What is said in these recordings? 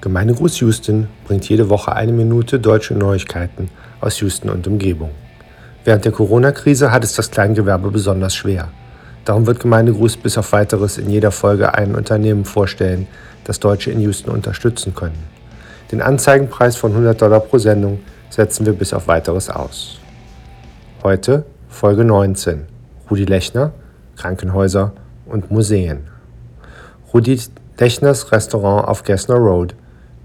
Gemeindegruß Houston bringt jede Woche eine Minute deutsche Neuigkeiten aus Houston und Umgebung. Während der Corona-Krise hat es das Kleingewerbe besonders schwer. Darum wird Gemeindegruß bis auf weiteres in jeder Folge ein Unternehmen vorstellen, das Deutsche in Houston unterstützen können. Den Anzeigenpreis von 100 Dollar pro Sendung setzen wir bis auf weiteres aus. Heute Folge 19. Rudi Lechner, Krankenhäuser und Museen. Rudi Lechners Restaurant auf Gessner Road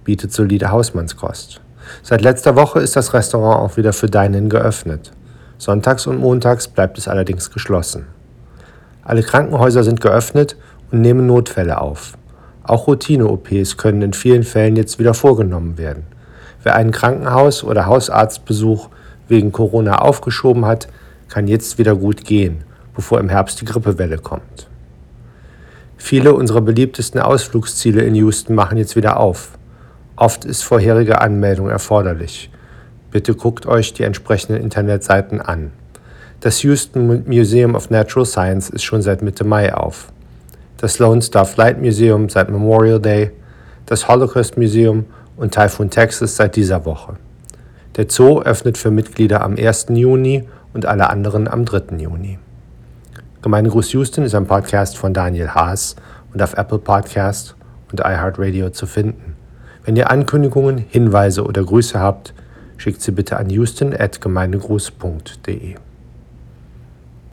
bietet solide Hausmannskost. Seit letzter Woche ist das Restaurant auch wieder für Dine-In geöffnet. Sonntags und montags bleibt es allerdings geschlossen. Alle Krankenhäuser sind geöffnet und nehmen Notfälle auf. Auch Routine-OPs können in vielen Fällen jetzt wieder vorgenommen werden. Wer einen Krankenhaus- oder Hausarztbesuch wegen Corona aufgeschoben hat, kann jetzt wieder gut gehen, bevor im Herbst die Grippewelle kommt. Viele unserer beliebtesten Ausflugsziele in Houston machen jetzt wieder auf. Oft ist vorherige Anmeldung erforderlich. Bitte guckt euch die entsprechenden Internetseiten an. Das Houston Museum of Natural Science ist schon seit Mitte Mai auf. Das Lone Star Flight Museum seit Memorial Day, das Holocaust Museum und Typhoon Texas seit dieser Woche. Der Zoo öffnet für Mitglieder am 1. Juni und alle anderen am 3. Juni. Gemeindegruß Houston ist ein Podcast von Daniel Haas und auf Apple Podcast und iHeartRadio zu finden. Wenn ihr Ankündigungen, Hinweise oder Grüße habt, schickt sie bitte an houston.gemeindegruß.de.